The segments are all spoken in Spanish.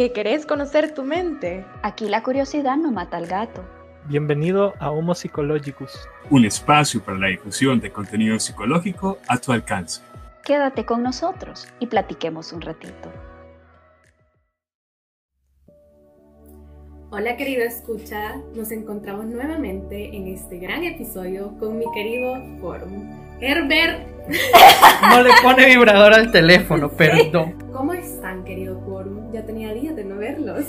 ¿Que querés conocer tu mente? Aquí la curiosidad no mata al gato. Bienvenido a Homo Psychologicus, un espacio para la difusión de contenido psicológico a tu alcance. Quédate con nosotros y platiquemos un ratito. Hola querido escucha, nos encontramos nuevamente en este gran episodio con mi querido Forum. Herbert. No le pone vibrador al teléfono, perdón. ¿Cómo están querido Forum? Ya tenía días de no verlos.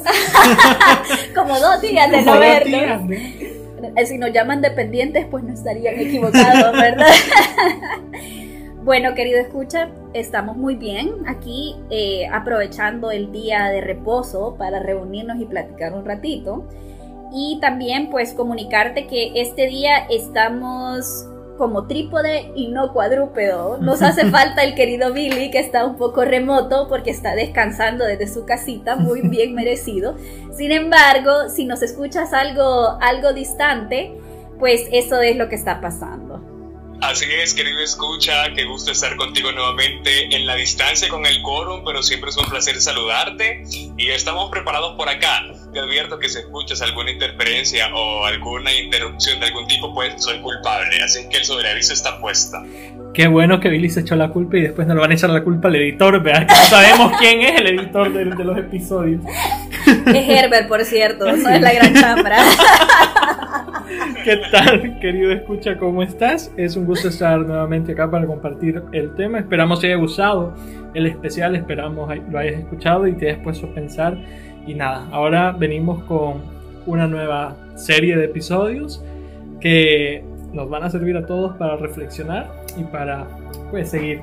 Como dos días de no verlos. Eh, si nos llaman dependientes, pues no estarían equivocados, ¿verdad? Bueno, querido escucha, estamos muy bien aquí eh, aprovechando el día de reposo para reunirnos y platicar un ratito. Y también pues comunicarte que este día estamos como trípode y no cuadrúpedo. Nos hace falta el querido Billy que está un poco remoto porque está descansando desde su casita, muy bien merecido. Sin embargo, si nos escuchas algo, algo distante, pues eso es lo que está pasando. Así es, querido escucha, qué gusto estar contigo nuevamente en la distancia con el quórum, pero siempre es un placer saludarte y estamos preparados por acá. Te advierto que si escuchas alguna interferencia o alguna interrupción de algún tipo, pues soy culpable, así que el sobreaviso está puesta. Qué bueno que Billy se echó la culpa y después no le van a echar la culpa al editor, ¿verdad? Que no sabemos quién es el editor de, de los episodios. Es Herbert, por cierto, no es la gran chambra. ¿Qué tal, querido escucha? ¿Cómo estás? Es un gusto estar nuevamente acá para compartir el tema. Esperamos que haya gustado el especial, esperamos lo hayas escuchado y te hayas puesto a pensar. Y nada, ahora venimos con una nueva serie de episodios que nos van a servir a todos para reflexionar y para pues, seguir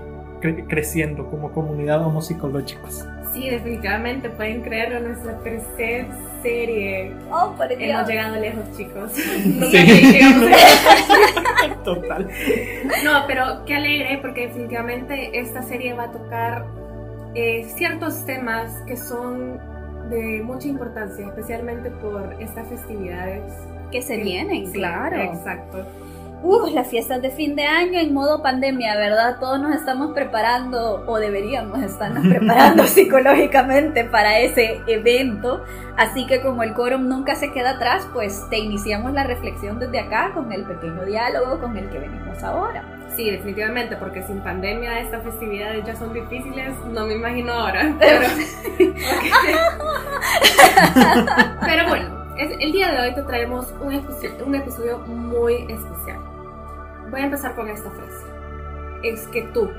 creciendo como comunidad homopsicológicos. Sí, definitivamente pueden creerlo, nuestra tercera serie. Oh, por Dios. Hemos llegado lejos, chicos. Sí. Total. No, pero qué alegre porque definitivamente esta serie va a tocar eh, ciertos temas que son de mucha importancia, especialmente por estas festividades que se vienen, Sí, claro. Exacto. Uf, las fiestas de fin de año en modo pandemia, ¿verdad? Todos nos estamos preparando, o deberíamos estarnos preparando psicológicamente para ese evento. Así que como el quórum nunca se queda atrás, pues te iniciamos la reflexión desde acá con el pequeño diálogo con el que venimos ahora. Sí, definitivamente, porque sin pandemia estas festividades ya son difíciles, no me imagino ahora. Pero, pero bueno, el día de hoy te traemos un episodio, un episodio muy especial. Voy a empezar con esta frase. Es que tú,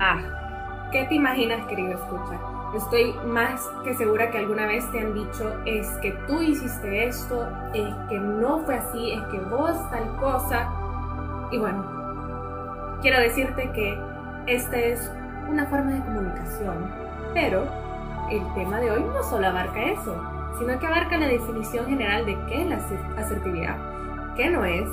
ah, ¿qué te imaginas, querido escucha? Estoy más que segura que alguna vez te han dicho, es que tú hiciste esto, es que no fue así, es que vos tal cosa. Y bueno, quiero decirte que esta es una forma de comunicación, pero el tema de hoy no solo abarca eso, sino que abarca la definición general de qué es la aser- asertividad, qué no es,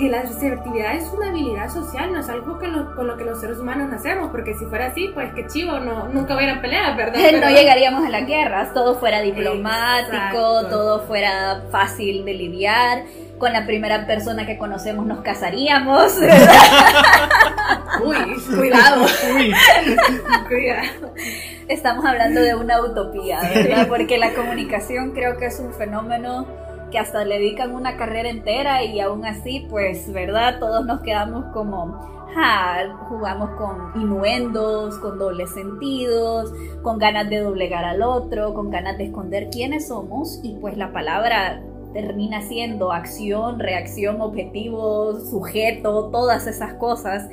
que la asertividad es una habilidad social, no es algo que lo- con lo que los seres humanos nacemos, porque si fuera así, pues qué chivo, no, nunca hubiera peleas, ¿verdad? no llegaríamos a las guerras, todo fuera diplomático, Exacto. todo fuera fácil de lidiar. Con la primera persona que conocemos nos casaríamos. Uy, cuidado, Uy, cuidado. Estamos hablando de una utopía, ¿verdad? Porque la comunicación creo que es un fenómeno que hasta le dedican una carrera entera y aún así, pues, ¿verdad? Todos nos quedamos como, ja, jugamos con inuendos, con dobles sentidos, con ganas de doblegar al otro, con ganas de esconder quiénes somos y pues la palabra termina siendo acción, reacción, objetivo, sujeto, todas esas cosas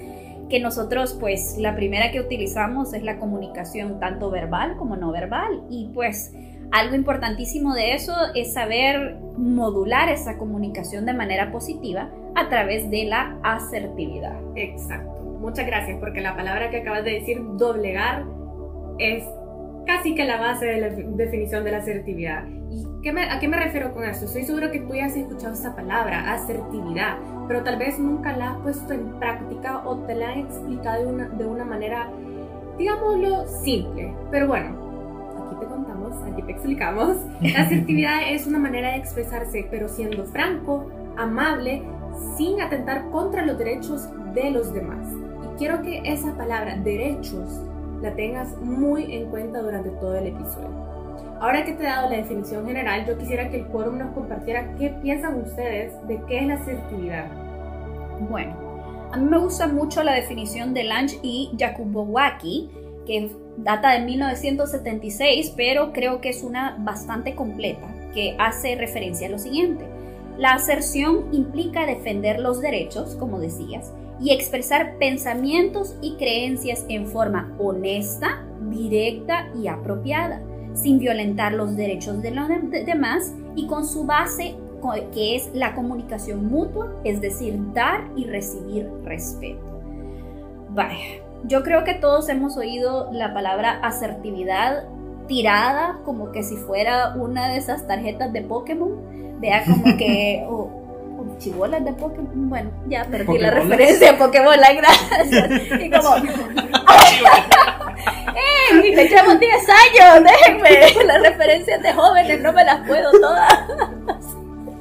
que nosotros pues la primera que utilizamos es la comunicación tanto verbal como no verbal y pues algo importantísimo de eso es saber modular esa comunicación de manera positiva a través de la asertividad. Exacto. Muchas gracias, porque la palabra que acabas de decir, doblegar, es casi que la base de la definición de la asertividad. ¿Y a qué me refiero con esto? Estoy seguro que tú ya has escuchado esta palabra, asertividad, pero tal vez nunca la has puesto en práctica o te la han explicado de una, de una manera, digámoslo, simple. Pero bueno, contamos, aquí te explicamos. La asertividad es una manera de expresarse, pero siendo franco, amable, sin atentar contra los derechos de los demás. Y quiero que esa palabra, derechos, la tengas muy en cuenta durante todo el episodio. Ahora que te he dado la definición general, yo quisiera que el quórum nos compartiera qué piensan ustedes de qué es la asertividad. Bueno, a mí me gusta mucho la definición de Lange y Jakubowski, que data de 1976, pero creo que es una bastante completa, que hace referencia a lo siguiente. La aserción implica defender los derechos, como decías, y expresar pensamientos y creencias en forma honesta, directa y apropiada, sin violentar los derechos de los demás y con su base que es la comunicación mutua, es decir, dar y recibir respeto. Vaya, yo creo que todos hemos oído la palabra asertividad tirada como que si fuera una de esas tarjetas de Pokémon, vea como que... chibolas de Pokémon. Bueno, ya perdí la referencia a Pokémon, gracias. Y como. ¡Eh! Le echamos 10 años, déjenme. Las referencias de jóvenes no me las puedo todas.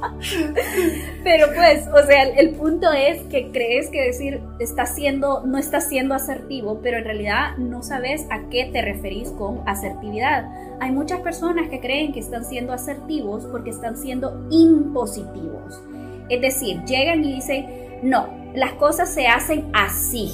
Pero pues, o sea, el, punto es que crees que decir está siendo, no está siendo asertivo, pero en realidad no sabes a qué te referís con asertividad. Hay muchas personas que creen que están siendo asertivos porque están siendo impositivos. Es decir, llegan y dicen, no, las cosas se hacen así.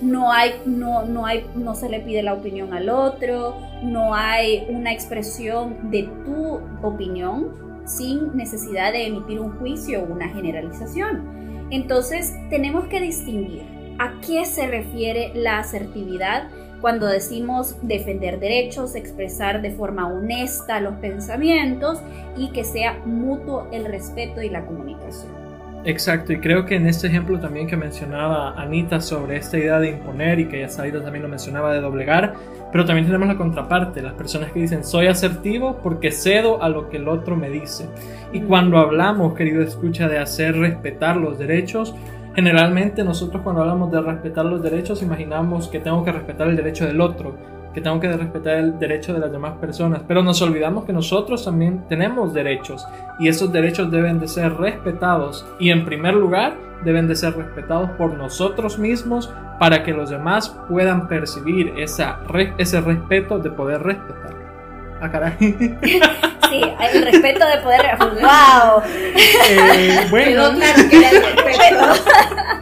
No hay, no, no hay, no se le pide la opinión al otro, no hay una expresión de tu opinión sin necesidad de emitir un juicio o una generalización. Entonces, tenemos que distinguir a qué se refiere la asertividad cuando decimos defender derechos, expresar de forma honesta los pensamientos y que sea mutuo el respeto y la comunicación. Exacto, y creo que en este ejemplo también que mencionaba Anita sobre esta idea de imponer y que ya Saida también lo mencionaba de doblegar, pero también tenemos la contraparte, las personas que dicen soy asertivo porque cedo a lo que el otro me dice. Y cuando hablamos, querido escucha, de hacer respetar los derechos, Generalmente nosotros cuando hablamos de respetar los derechos imaginamos que tengo que respetar el derecho del otro, que tengo que respetar el derecho de las demás personas, pero nos olvidamos que nosotros también tenemos derechos y esos derechos deben de ser respetados y en primer lugar deben de ser respetados por nosotros mismos para que los demás puedan percibir esa, ese respeto de poder respetar. Ah, caray. Sí, el respeto de poder. ¡Wow! Eh, bueno.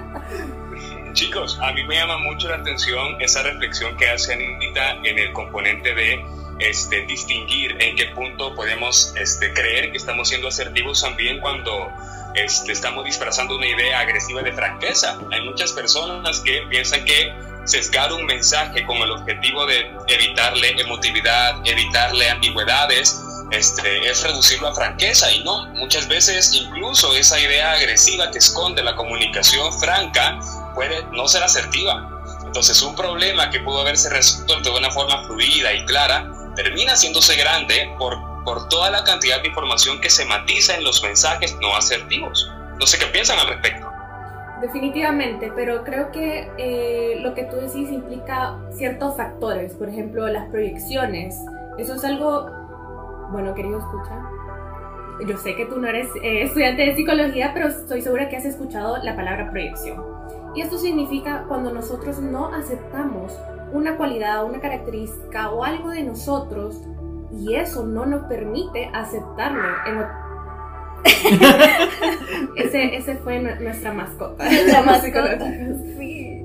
Chicos, a mí me llama mucho la atención esa reflexión que hace Anita en el componente de este, distinguir en qué punto podemos este, creer que estamos siendo asertivos también cuando este, estamos disfrazando una idea agresiva de franqueza. Hay muchas personas que piensan que sesgar un mensaje con el objetivo de evitarle emotividad, evitarle ambigüedades, este, es reducirlo a franqueza y no, muchas veces incluso esa idea agresiva que esconde la comunicación franca puede no ser asertiva. Entonces un problema que pudo haberse resuelto de una forma fluida y clara termina haciéndose grande por, por toda la cantidad de información que se matiza en los mensajes no asertivos. No sé qué piensan al respecto. Definitivamente, pero creo que eh, lo que tú decís implica ciertos factores, por ejemplo, las proyecciones. Eso es algo, bueno, querido escucha, yo sé que tú no eres eh, estudiante de psicología, pero estoy segura que has escuchado la palabra proyección. Y esto significa cuando nosotros no aceptamos una cualidad, una característica o algo de nosotros y eso no nos permite aceptarlo en, ese, ese fue nuestra mascota. La mascota.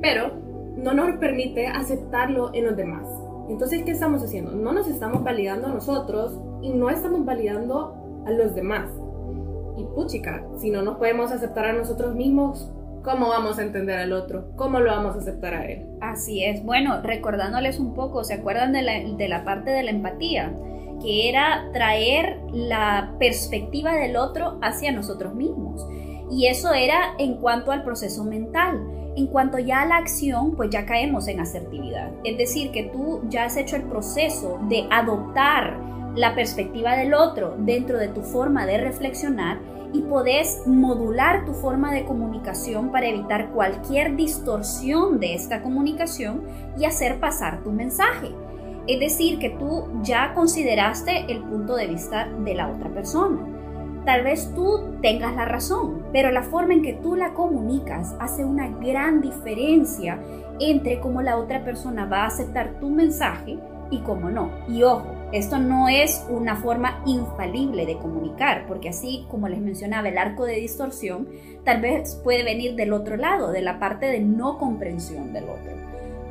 Pero no nos permite aceptarlo en los demás. Entonces, ¿qué estamos haciendo? No nos estamos validando a nosotros y no estamos validando a los demás. Y puchica, si no nos podemos aceptar a nosotros mismos, ¿cómo vamos a entender al otro? ¿Cómo lo vamos a aceptar a él? Así es. Bueno, recordándoles un poco, ¿se acuerdan de la, de la parte de la empatía? que era traer la perspectiva del otro hacia nosotros mismos. Y eso era en cuanto al proceso mental. En cuanto ya a la acción, pues ya caemos en asertividad. Es decir, que tú ya has hecho el proceso de adoptar la perspectiva del otro dentro de tu forma de reflexionar y podés modular tu forma de comunicación para evitar cualquier distorsión de esta comunicación y hacer pasar tu mensaje. Es decir, que tú ya consideraste el punto de vista de la otra persona. Tal vez tú tengas la razón, pero la forma en que tú la comunicas hace una gran diferencia entre cómo la otra persona va a aceptar tu mensaje y cómo no. Y ojo, Esto no es una forma infalible de comunicar, porque así como les mencionaba, el arco de distorsión tal vez puede venir del otro lado, de la parte de no comprensión del otro.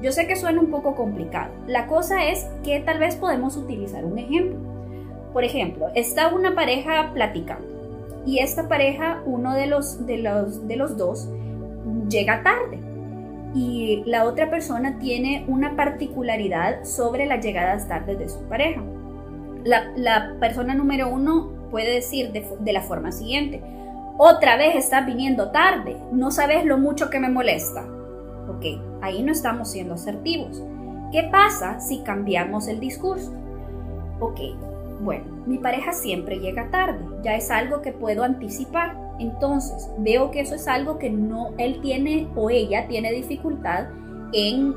Yo sé que suena un poco complicado. La cosa es que tal vez podemos utilizar un ejemplo. Por ejemplo, está una pareja platicando y esta pareja, uno de los, de los, de los dos, llega tarde y la otra persona tiene una particularidad sobre las llegadas tardes de su pareja. La, persona número uno puede decir de, de, la forma siguiente, otra vez estás viniendo tarde, no sabes lo mucho que me molesta. Ok, ahí no estamos siendo asertivos. ¿Qué pasa si cambiamos el discurso? Ok, bueno, mi pareja siempre llega tarde, ya es algo que puedo anticipar. Entonces, veo que eso es algo que no él tiene o ella tiene dificultad en,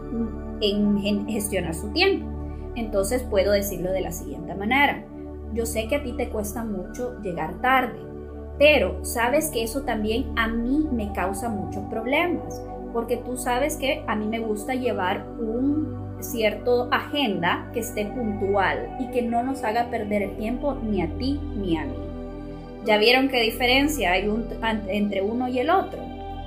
en gestionar su tiempo. Entonces, puedo decirlo de la siguiente manera. Yo sé que a ti te cuesta mucho llegar tarde, pero sabes que eso también a mí me causa muchos problemas, porque tú sabes que a mí me gusta llevar un cierto agenda que esté puntual y que no nos haga perder el tiempo ni a ti ni a mí. ¿Ya vieron qué diferencia hay entre uno y el otro?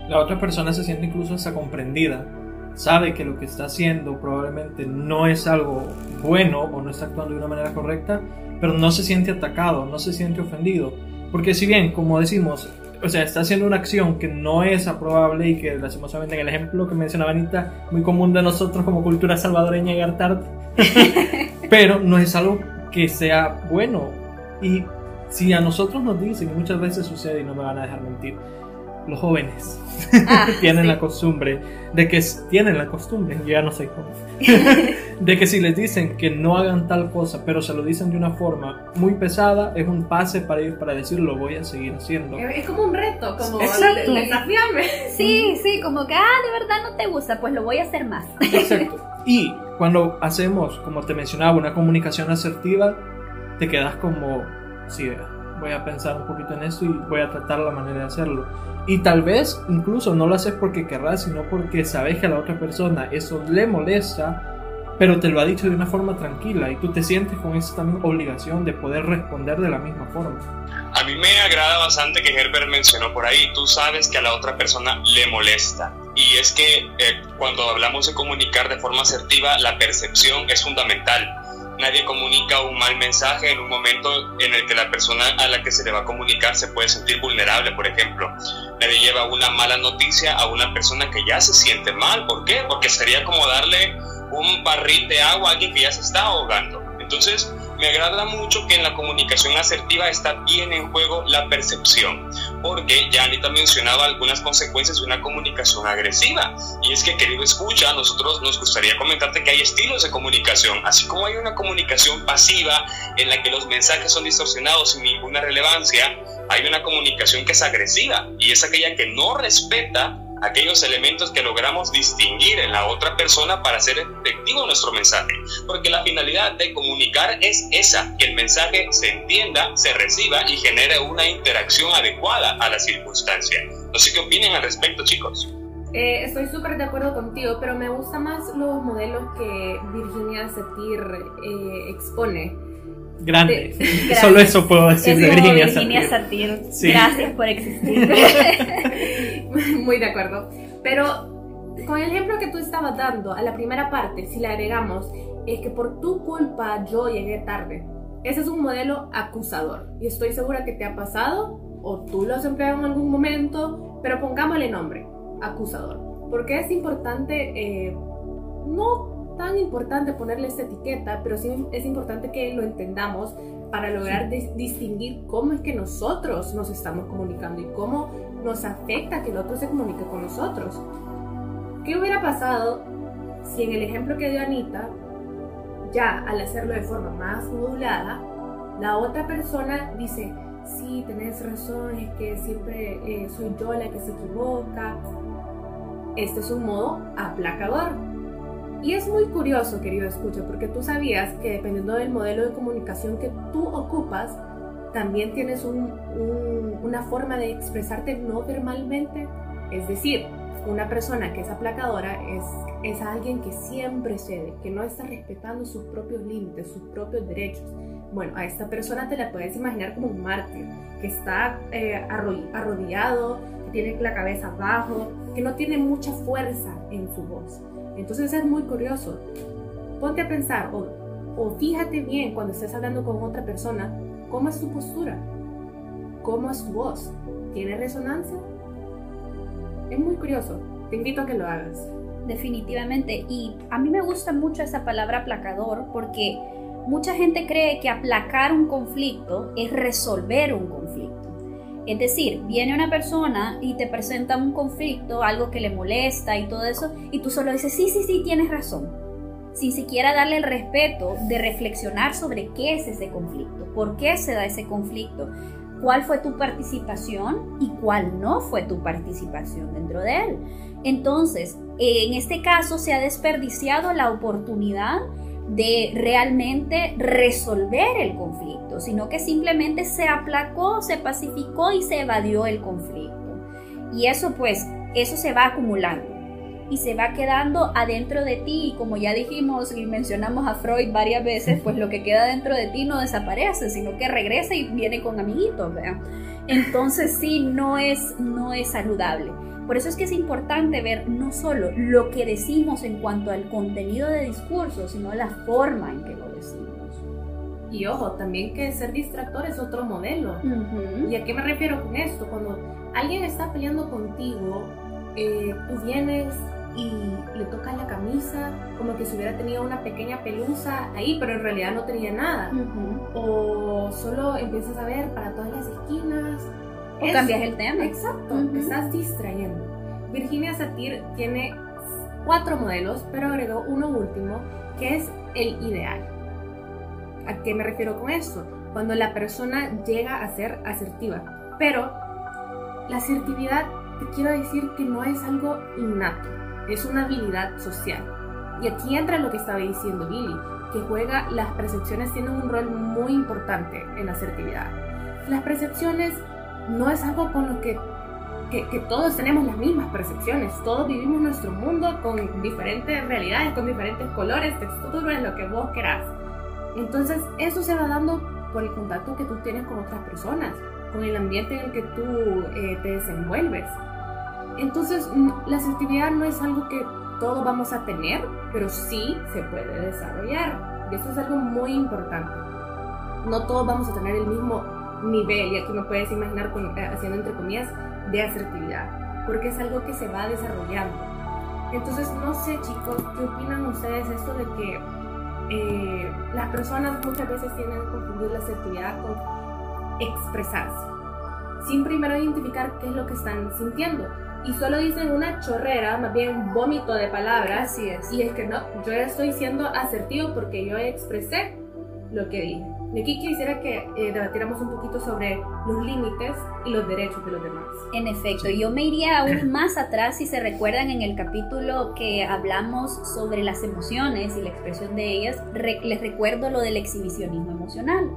La otra persona se siente incluso hasta comprendida. Sabe que lo que está haciendo probablemente no es algo bueno o no está actuando de una manera correcta, pero no se siente atacado, no se siente ofendido. Porque si bien, como decimos, o sea, está haciendo una acción que no es aprobable y que lastimosamente en el ejemplo que mencionaba Anita, muy común de nosotros como cultura salvadoreña llegar tarde, pero no es algo que sea bueno. Y si a nosotros nos dicen, y muchas veces sucede y no me van a dejar mentir, los jóvenes ah, tienen la costumbre de que tienen la costumbre, yo ya no sé cómo, de que si les dicen que no hagan tal cosa, pero se lo dicen de una forma muy pesada, es un pase para ellos para decir lo voy a seguir haciendo. Es como un reto, como desafiarme. Sí, sí, como que, ah, de verdad no te gusta, pues lo voy a hacer más. Exacto. Y cuando hacemos, como te mencionaba, una comunicación asertiva, te quedas como, sí, voy a pensar un poquito en esto y voy a tratar la manera de hacerlo. Y tal vez incluso no lo haces porque querrás, sino porque sabes que a la otra persona eso le molesta, pero te lo ha dicho de una forma tranquila y tú te sientes con esa también obligación de poder responder de la misma forma. A mí me agrada bastante que Herbert mencionó por ahí, tú sabes que a la otra persona le molesta. Y es que eh, cuando hablamos de comunicar de forma asertiva, la percepción es fundamental nadie comunica un mal mensaje en un momento en el que la persona a la que se le va a comunicar se puede sentir vulnerable, por ejemplo. Nadie lleva una mala noticia a una persona que ya se siente mal. ¿Por qué? Porque sería como darle un barril de agua a alguien que ya se está ahogando. Entonces, me agrada mucho que en la comunicación asertiva está bien en juego la percepción, porque ya Anita mencionaba algunas consecuencias de una comunicación agresiva. Y es que, querido escucha, nosotros nos gustaría comentarte que hay estilos de comunicación, así como hay una comunicación pasiva en la que los mensajes son distorsionados sin ninguna relevancia, hay una comunicación que es agresiva y es aquella que no respeta aquellos elementos que logramos distinguir en la otra persona para hacer efectivo nuestro mensaje. Porque la finalidad de comunicar es esa, que el mensaje se entienda, se reciba y genere una interacción adecuada a la circunstancia. No sé qué opinen al respecto, chicos. Eh, estoy súper de acuerdo contigo, pero me gustan más los modelos que Virginia Satir eh, expone. Grande. Solo eso puedo decir de Virginia, Virginia Satir. Gracias por existir. Muy de acuerdo. Pero con el ejemplo que tú estabas dando a la primera parte, si le agregamos, es que por tu culpa yo llegué tarde. Ese es un modelo acusador. Y estoy segura que te ha pasado o tú lo has empleado en algún momento, pero pongámosle nombre, acusador. Porque es importante, eh, no tan importante ponerle esta etiqueta, pero sí es importante que lo entendamos para lograr distinguir cómo es que nosotros nos estamos comunicando y cómo nos afecta que el otro se comunique con nosotros. ¿Qué hubiera pasado si en el ejemplo que dio Anita, ya al hacerlo de forma más modulada, la otra persona dice, sí, tenés razón, es que siempre eh, soy yo la que se equivoca. Este es un modo aplacador. Y es muy curioso, querido escucha, porque tú sabías que dependiendo del modelo de comunicación que tú ocupas, también tienes una forma de expresarte no verbalmente. Es decir, una persona que es aplacadora es, es alguien que siempre cede, que no está respetando sus propios límites, sus propios derechos. Bueno, a esta persona te la puedes imaginar como un mártir, que está eh, arrodillado, que tiene la cabeza abajo, que no tiene mucha fuerza en su voz. Entonces es muy curioso. Ponte a pensar o, o fíjate bien cuando estés hablando con otra persona, cómo es su postura, cómo es su voz. ¿Tiene resonancia? Es muy curioso. Te invito a que lo hagas. Definitivamente. Y a mí me gusta mucho esa palabra aplacador porque mucha gente cree que aplacar un conflicto es resolver un conflicto. Es decir, viene una persona y te presenta un conflicto, algo que le molesta y todo eso, y tú solo dices, sí, sí, sí, tienes razón, sin siquiera darle el respeto de reflexionar sobre qué es ese conflicto, por qué se da ese conflicto, cuál fue tu participación y cuál no fue tu participación dentro de él. Entonces, en este caso se ha desperdiciado la oportunidad de realmente resolver el conflicto, sino que simplemente se aplacó, se pacificó y se evadió el conflicto. Y eso pues, eso se va acumulando y se va quedando adentro de ti y como ya dijimos y mencionamos a Freud varias veces, pues lo que queda dentro de ti no desaparece, sino que regresa y viene con amiguitos. Entonces sí, no es, no es saludable. Por eso es que es importante ver no solo lo que decimos en cuanto al contenido de discurso, sino la forma en que lo decimos. Y ojo, también que ser distractor es otro modelo. ¿Y a qué me refiero con esto? Cuando alguien está peleando contigo, eh, tú vienes y le tocas la camisa como que si hubiera tenido una pequeña pelusa ahí, pero en realidad no tenía nada. O solo empiezas a ver para todas las esquinas o cambias el tema. Exacto, te estás distrayendo. Virginia Satir tiene cuatro modelos, pero agregó uno último, que es el ideal. ¿A qué me refiero con esto? Cuando la persona llega a ser asertiva. Pero la asertividad, te quiero decir que no es algo innato, es una habilidad social. Y aquí entra lo que estaba diciendo Billy, que juega, las percepciones tienen un rol muy importante en la asertividad. Las percepciones no es algo con lo que, que, todos tenemos las mismas percepciones, todos vivimos nuestro mundo con diferentes realidades, con diferentes colores, texturas, lo que vos querás. Entonces eso se va dando por el contacto que tú tienes con otras personas, con el ambiente en el que tú eh, te desenvuelves. Entonces la asertividad no es algo que todos vamos a tener, pero sí se puede desarrollar. Y eso es algo muy importante. No todos vamos a tener el mismo nivel, y aquí me puedes imaginar eh, haciendo entre comillas, de asertividad, porque es algo que se va desarrollando. Entonces, no sé chicos, ¿qué opinan ustedes esto de que eh, las personas muchas veces tienen que confundir la asertividad con expresarse, sin primero identificar qué es lo que están sintiendo? Y solo dicen una chorrera, más bien un vómito de palabras. Así es. Y es que no, yo estoy siendo asertivo porque yo expresé lo que dije. De aquí quisiera que eh, debatiéramos un poquito sobre los límites y los derechos de los demás. En efecto, yo me iría aún más atrás si se recuerdan en el capítulo que hablamos sobre las emociones y la expresión de ellas, les recuerdo lo del exhibicionismo emocional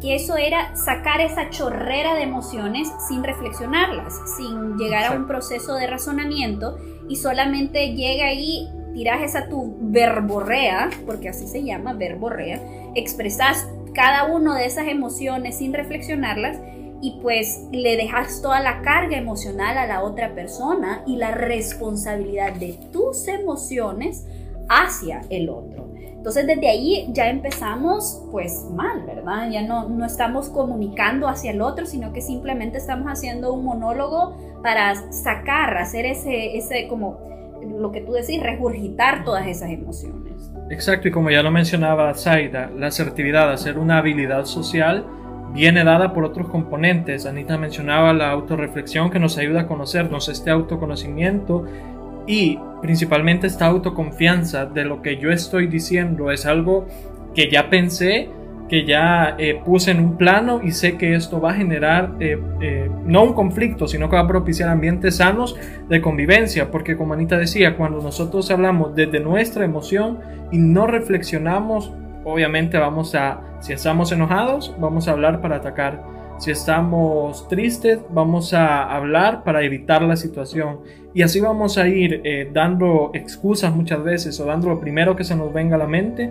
que eso era sacar esa chorrera de emociones sin reflexionarlas, sin llegar a un proceso de razonamiento y solamente llega ahí, tiras esa tu verborrea, porque así se llama, verborrea, expresas cada una de esas emociones sin reflexionarlas y pues le dejas toda la carga emocional a la otra persona y la responsabilidad de tus emociones hacia el otro. Entonces desde ahí ya empezamos pues mal, ¿verdad? Ya no, no estamos comunicando hacia el otro, sino que simplemente estamos haciendo un monólogo para sacar, hacer ese, ese como lo que tú decís, regurgitar todas esas emociones. Exacto, y como ya lo mencionaba Zaida, la asertividad, hacer una habilidad social, viene dada por otros componentes. Anita mencionaba la autorreflexión que nos ayuda a conocernos, este autoconocimiento y principalmente esta autoconfianza de lo que yo estoy diciendo es algo que ya pensé que ya eh, puse en un plano y sé que esto va a generar eh, eh, no un conflicto, sino que va a propiciar ambientes sanos de convivencia, porque como Anita decía, cuando nosotros hablamos desde nuestra emoción y no reflexionamos, obviamente vamos a, si estamos enojados, vamos a hablar para atacar Si estamos tristes, vamos a hablar para evitar la situación. Y así vamos a ir dando excusas muchas veces o dando lo primero que se nos venga a la mente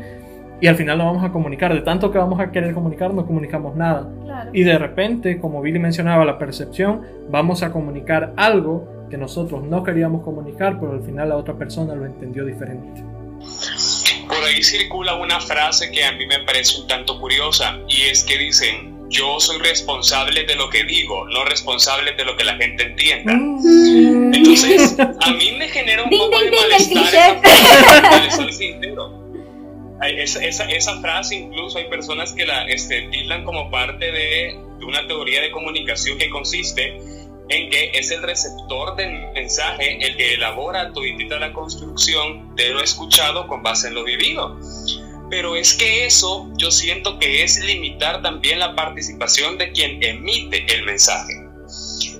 y al final lo vamos a comunicar. De tanto que vamos a querer comunicar, no comunicamos nada. Y de repente, como Billy mencionaba, la percepción, vamos a comunicar algo que nosotros no queríamos comunicar, pero al final la otra persona lo entendió diferente. Por ahí circula una frase que a mí me parece un tanto curiosa y es que dicen, yo soy responsable de lo que digo, no responsable de lo que la gente entienda. Mm. Entonces, a mí me genera un poco de malestar esa, esa, esa, frase incluso hay personas que la este, como parte de, de una teoría de comunicación que consiste en que es el receptor del mensaje el que elabora toditita la construcción de lo escuchado con base en lo vivido. Pero es que eso yo siento que es limitar también la participación de quien emite el mensaje.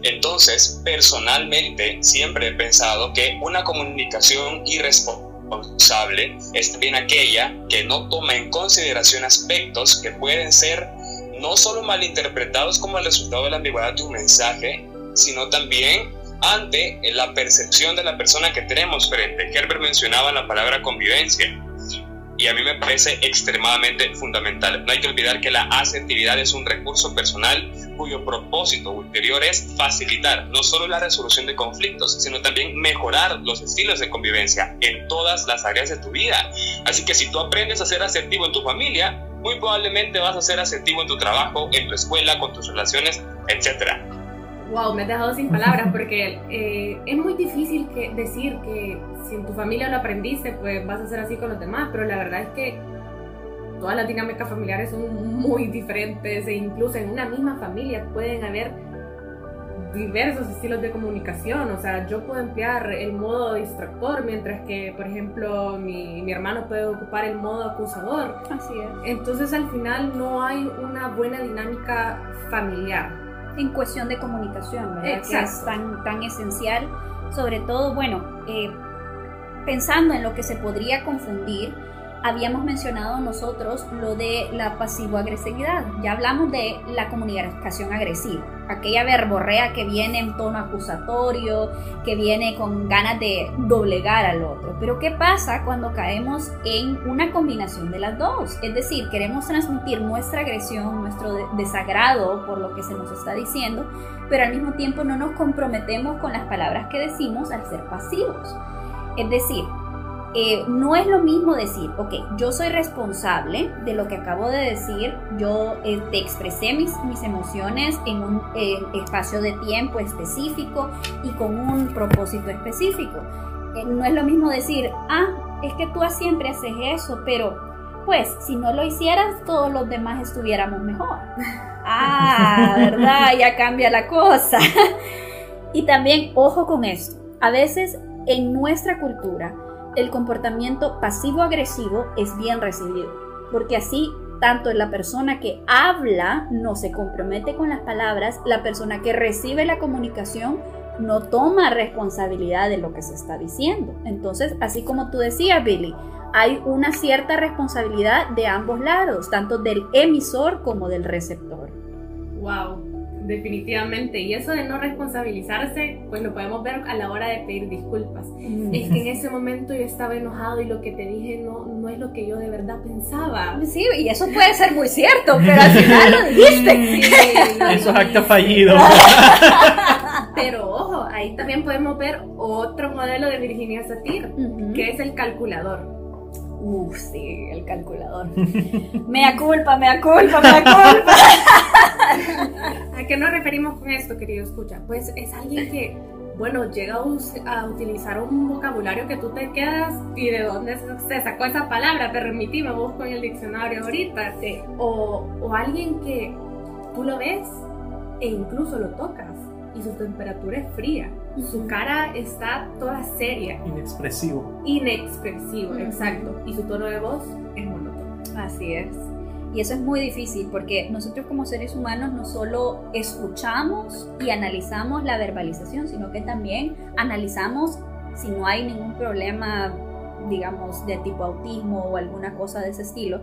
Entonces, personalmente, siempre he pensado que una comunicación irresponsable es también aquella que no toma en consideración aspectos que pueden ser no solo malinterpretados como el resultado de la ambigüedad de un mensaje, sino también ante la percepción de la persona que tenemos frente. Herbert mencionaba la palabra convivencia y a mí me parece extremadamente fundamental. No hay que olvidar que la asertividad es un recurso personal cuyo propósito ulterior es facilitar no solo la resolución de conflictos, sino también mejorar los estilos de convivencia en todas las áreas de tu vida. Así que si tú aprendes a ser asertivo en tu familia, muy probablemente vas a ser asertivo en tu trabajo, en tu escuela, con tus relaciones, etcétera wow, me has dejado sin palabras porque eh, es muy difícil que decir que si en tu familia lo aprendiste, pues vas a ser así con los demás, pero la verdad es que todas las dinámicas familiares son muy diferentes e incluso en una misma familia pueden haber diversos estilos de comunicación, o sea, yo puedo emplear el modo distractor, mientras que, por ejemplo, mi, mi, hermano puede ocupar el modo acusador. Así es. Entonces, al final no hay una buena dinámica familiar en cuestión de comunicación, ¿verdad? Que es tan, tan esencial. Sobre todo, bueno, eh, pensando en lo que se podría confundir, habíamos mencionado nosotros lo de la pasivo-agresividad. Ya hablamos de la comunicación agresiva, aquella verborrea que viene en tono acusatorio, que viene con ganas de doblegar al otro. Pero ¿qué pasa cuando caemos en una combinación de las dos? Es decir, queremos transmitir nuestra agresión, nuestro desagrado por lo que se nos está diciendo, pero al mismo tiempo no nos comprometemos con las palabras que decimos al ser pasivos. Es decir, eh, no es lo mismo decir, ok, yo soy responsable de lo que acabo de decir, yo eh, te expresé mis, mis emociones en un espacio de tiempo específico y con un propósito específico. Eh, no es lo mismo decir, ah, es que tú siempre haces eso, pero pues si no lo hicieras, todos los demás estuviéramos mejor. Ah, ¿verdad? Ya cambia la cosa. y también, ojo con esto, a veces en nuestra cultura, el comportamiento pasivo-agresivo es bien recibido, porque así tanto la persona que habla no se compromete con las palabras, la persona que recibe la comunicación no toma responsabilidad de lo que se está diciendo. Entonces, así como tú decías, Billy, hay una cierta responsabilidad de ambos lados, tanto del emisor como del receptor. Wow, definitivamente. Y eso de no responsabilizarse, pues lo podemos ver a la hora de pedir disculpas. Mm. Es que en ese momento yo estaba enojado y lo que te dije no, no es lo que yo de verdad pensaba. Sí, y eso puede ser muy cierto, pero al final lo dijiste. eso es acto fallido. pero ojo, ahí también podemos ver otro modelo de Virginia Satir, que es el calculador. Uf, sí, el calculador. mea culpa, mea culpa, mea culpa. ¿A qué nos referimos con esto, querido escucha? Pues es alguien que, bueno, llega a, utilizar un vocabulario que tú te quedas y de dónde se sacó esa palabra, permitime, busco en el diccionario ahorita. O, o alguien que tú lo ves e incluso lo tocas y su temperatura es fría. Su cara está toda seria. Inexpresivo. Inexpresivo, exacto. Y su tono de voz es monótono. Así es. Y eso es muy difícil porque nosotros como seres humanos no solo escuchamos y analizamos la verbalización, sino que también analizamos si no hay ningún problema, digamos, de tipo autismo o alguna cosa de ese estilo,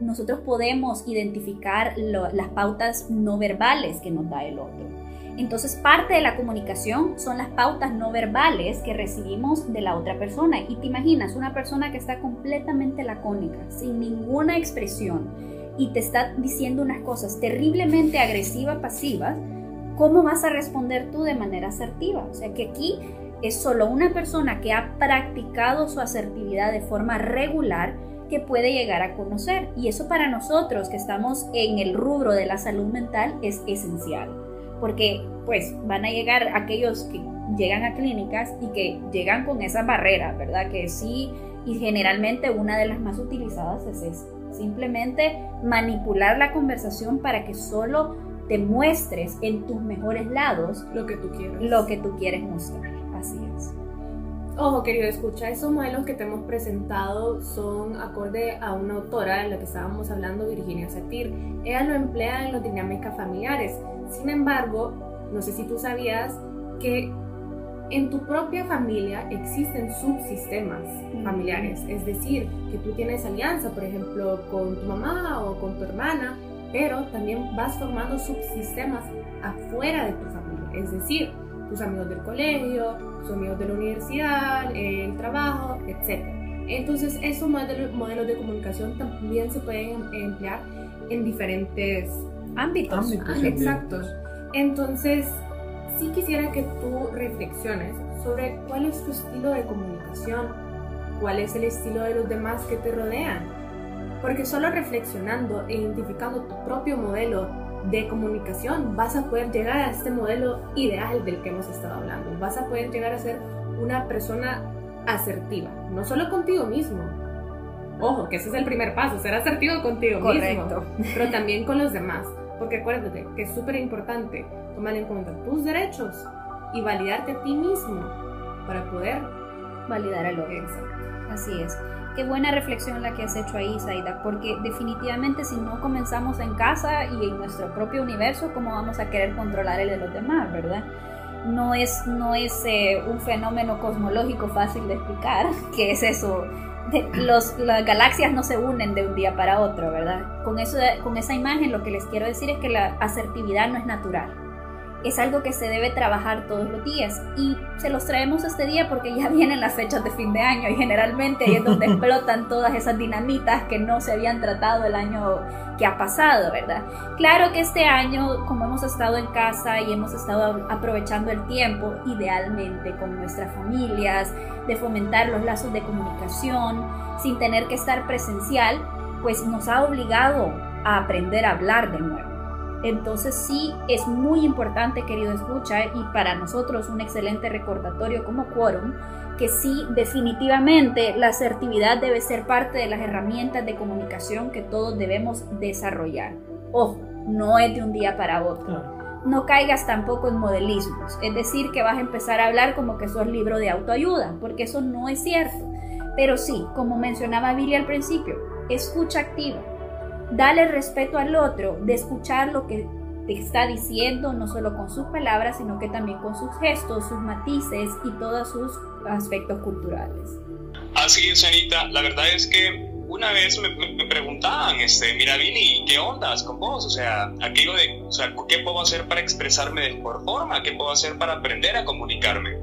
nosotros podemos identificar las pautas no verbales que nos da el otro. Entonces, parte de la comunicación son las pautas no verbales que recibimos de la otra persona. Y te imaginas una persona que está completamente lacónica, sin ninguna expresión, y te está diciendo unas cosas terriblemente agresivas, pasivas, ¿cómo vas a responder tú de manera asertiva? O sea que aquí es solo una persona que ha practicado su asertividad de forma regular que puede llegar a conocer. Y eso para nosotros que estamos en el rubro de la salud mental es esencial. Porque pues van a llegar aquellos que llegan a clínicas y que llegan con esa barrera, ¿verdad? Que sí, y generalmente una de las más utilizadas es esa. Simplemente manipular la conversación para que solo te muestres en tus mejores lados lo que tú quieres. Lo que tú quieres mostrar. Así es. Ojo, querido escucha, esos modelos que te hemos presentado son acorde a una autora de la que estábamos hablando, Virginia Satir. Ella lo emplea en las dinámicas familiares. Sin embargo, no sé si tú sabías que en tu propia familia existen subsistemas familiares, es decir, que tú tienes alianza, por ejemplo, con tu mamá o con tu hermana, pero también vas formando subsistemas afuera de tu familia, es decir, tus amigos del colegio, tus amigos de la universidad, el trabajo, etc. Entonces, esos modelos, de comunicación también se pueden emplear en diferentes ámbitos. ámbitos ah, exacto. Entonces, sí quisiera que tú reflexiones sobre cuál es tu estilo de comunicación, cuál es el estilo de los demás que te rodean. Porque solo reflexionando e identificando tu propio modelo de comunicación, vas a poder llegar a este modelo ideal del que hemos estado hablando. Vas a poder llegar a ser una persona asertiva, no solo contigo mismo. Ojo, que ese es el primer paso, ser asertivo contigo Correcto. mismo, pero también con los demás. Porque acuérdate que es súper importante tomar en cuenta tus derechos y validarte a ti mismo para poder validar al otro. Así es. Qué buena reflexión la que has hecho ahí, Zaida, porque definitivamente si no comenzamos en casa y en nuestro propio universo, ¿cómo vamos a querer controlar el de los demás, verdad? No es, no es eh, un fenómeno cosmológico fácil de explicar, que es eso. Los, las galaxias no se unen de un día para otro, ¿verdad? Con, eso, con esa imagen lo que les quiero decir es que la asertividad no es natural es algo que se debe trabajar todos los días y se los traemos este día porque ya vienen las fechas de fin de año y generalmente ahí es donde explotan todas esas dinamitas que no se habían tratado el año que ha pasado, ¿verdad? Claro que este año, como hemos estado en casa y hemos estado aprovechando el tiempo, idealmente con nuestras familias, de fomentar los lazos de comunicación, sin tener que estar presencial, pues nos ha obligado a aprender a hablar de nuevo entonces sí es muy importante, querido escucha, y para nosotros un excelente recordatorio como quórum, que sí definitivamente la asertividad debe ser parte de las herramientas de comunicación que todos debemos desarrollar. Ojo, no es de un día para otro. No caigas tampoco en modelismos, es decir, que vas a empezar a hablar como que sos libro de autoayuda, porque eso no es cierto. Pero sí, como mencionaba Billy al principio, escucha activa Dale respeto al otro, de escuchar lo que te está diciendo, no solo con sus palabras, sino que también con sus gestos, sus matices y todos sus aspectos culturales. Así es, Anita. La verdad es que una vez me, preguntaban, este, mira, Billy, ¿qué ondas con vos? O sea, aquello de, o sea, ¿qué puedo hacer para expresarme de mejor forma? ¿Qué puedo hacer para aprender a comunicarme?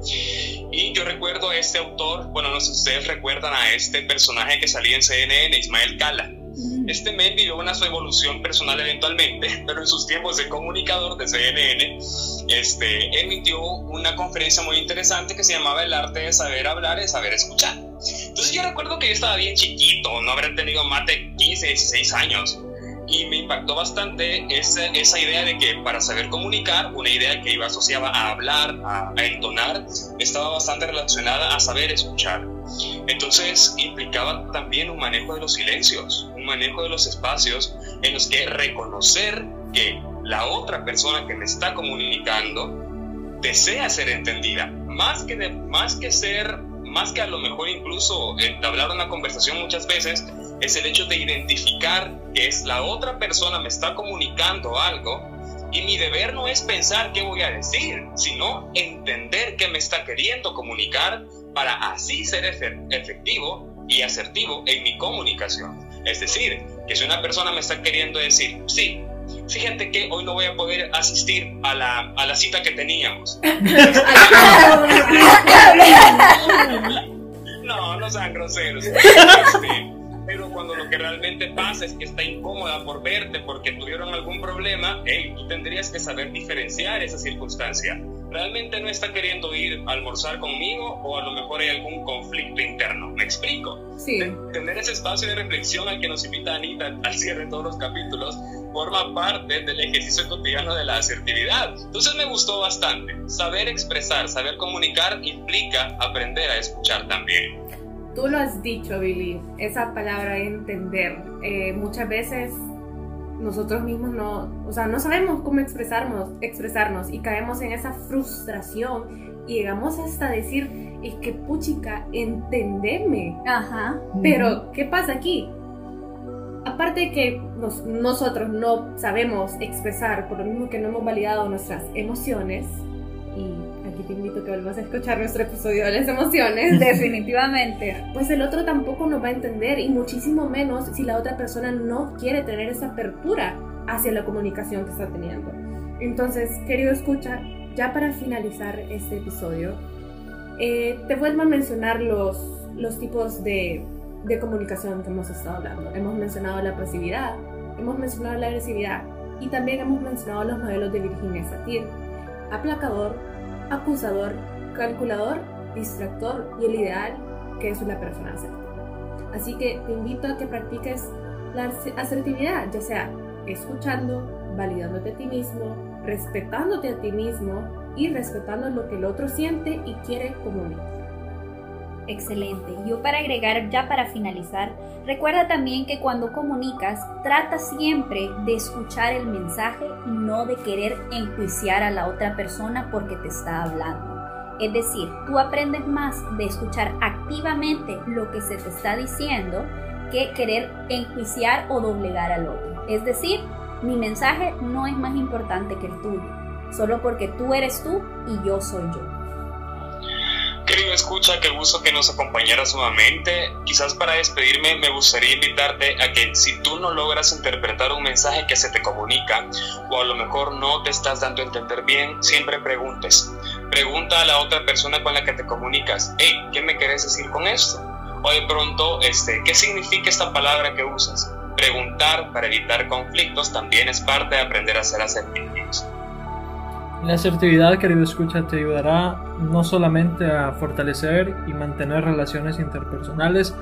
Y yo recuerdo a este autor, bueno, no sé si ustedes recuerdan a este personaje que salía en CNN, Ismael Cala este men vivió una su evolución personal eventualmente, pero en sus tiempos de comunicador de CNN, este, emitió una conferencia muy interesante que se llamaba El arte de saber hablar y saber escuchar. Entonces yo recuerdo que yo estaba bien chiquito, no habría tenido más de 15, 16 años. Y me impactó bastante esa, esa idea de que para saber comunicar, una idea que iba asociada a hablar, a, a entonar, estaba bastante relacionada a saber escuchar. Entonces implicaba también un manejo de los silencios, un manejo de los espacios en los que reconocer que la otra persona que me está comunicando desea ser entendida, más que, de, más que ser, más que a lo mejor incluso entablar una conversación muchas veces, es el hecho de identificar que es la otra persona me está comunicando algo y mi deber no es pensar qué voy a decir, sino entender qué me está queriendo comunicar para así ser efectivo y asertivo en mi comunicación. Es decir, Que si una persona me está queriendo decir, sí, fíjate que hoy no voy a poder asistir a la, a la cita que teníamos. no, no sean groseros. Este, pero cuando lo que realmente pasa es que está incómoda por verte porque tuvieron algún problema, hey, tú tendrías que saber diferenciar esa circunstancia. ¿Realmente no está queriendo ir a almorzar conmigo o a lo mejor hay algún conflicto interno? ¿Me explico? Sí. tener ese espacio de reflexión al que nos invita Anita al cierre de todos los capítulos forma parte del ejercicio cotidiano de la asertividad. Entonces me gustó bastante. Saber expresar, saber comunicar implica aprender a escuchar también. Tú lo has dicho, Billy, esa palabra entender. Eh, muchas veces nosotros mismos no, o sea, no sabemos cómo expresarnos, expresarnos y caemos en esa frustración y llegamos hasta decir, es que puchica, entendeme. Ajá. Pero, ¿qué pasa aquí? Aparte de que nosotros no sabemos expresar, por lo mismo que no hemos validado nuestras emociones, te invito a que vuelvas a escuchar nuestro episodio de las emociones. Definitivamente. Pues el otro tampoco nos va a entender y muchísimo menos si la otra persona no quiere tener esa apertura hacia la comunicación que está teniendo. Entonces, querido escucha, ya para finalizar este episodio, eh, te vuelvo a mencionar los, los tipos de, de comunicación que hemos estado hablando. Hemos mencionado la pasividad, hemos mencionado la agresividad y también hemos mencionado los modelos de Virginia Satir aplacador, acusador, calculador, distractor y el ideal, que es una persona asertiva. Así que te invito a que practiques la asertividad, ya sea escuchando, validándote a ti mismo, respetándote a ti mismo y respetando lo que el otro siente y quiere comunicar. Excelente. Yo para agregar, ya para finalizar, recuerda también que cuando comunicas, trata siempre de escuchar el mensaje y no de querer enjuiciar a la otra persona porque te está hablando. Es decir, tú aprendes más de escuchar activamente lo que se te está diciendo que querer enjuiciar o doblegar al otro. Es decir, mi mensaje no es más importante que el tuyo, solo porque tú eres tú y yo soy yo. Escucha, qué gusto que nos acompañaras nuevamente. Quizás para despedirme me gustaría invitarte a que si tú no logras interpretar un mensaje que se te comunica o a lo mejor no te estás dando a entender bien, siempre preguntes. Pregunta a la otra persona con la que te comunicas, hey, ¿qué me quieres decir con esto? O de pronto, este, ¿qué significa esta palabra que usas? Preguntar para evitar conflictos también es parte de aprender a ser asertivos. La asertividad, querido escucha, te ayudará no solamente a fortalecer y mantener relaciones interpersonales,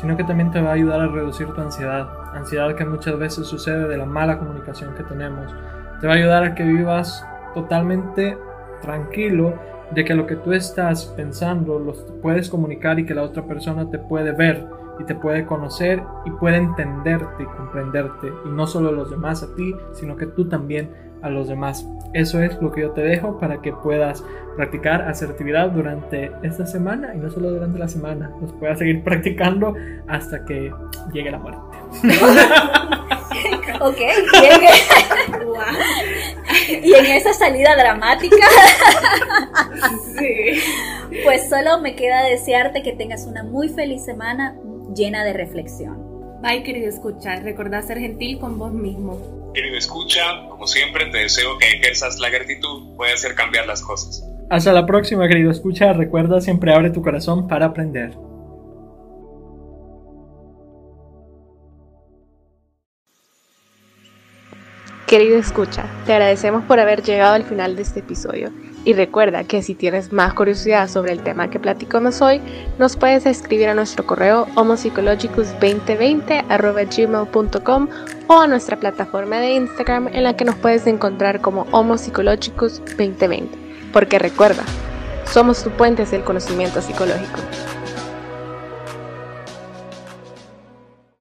sino que también te va a ayudar a reducir tu ansiedad, ansiedad que muchas veces sucede de la mala comunicación que tenemos. Te va a ayudar a que vivas totalmente tranquilo de que lo que tú estás pensando lo puedes comunicar y que la otra persona te puede ver y te puede conocer y puede entenderte y comprenderte y no solo los demás a ti, sino que tú también a los demás. Eso es lo que yo te dejo para que puedas practicar asertividad durante esta semana y no solo durante la semana, los puedas seguir practicando hasta que llegue la muerte. ok, y en esa salida dramática, pues solo me queda desearte que tengas una muy feliz semana llena de reflexión. Bye, querido escucha. Recordá ser gentil con vos mismo querido escucha, como siempre te deseo que ejerzas la gratitud, puede hacer cambiar las cosas. Hasta la próxima, querido escucha, recuerda siempre abre tu corazón para aprender. Querido escucha, te agradecemos por haber llegado al final de este episodio y recuerda que si tienes más curiosidad sobre el tema que platicamos hoy, nos puedes escribir a nuestro correo homopsychologicus2020 o a nuestra plataforma de Instagram en la que nos puedes encontrar como homopsychologicus2020. Porque recuerda, somos tu puente hacia el conocimiento psicológico.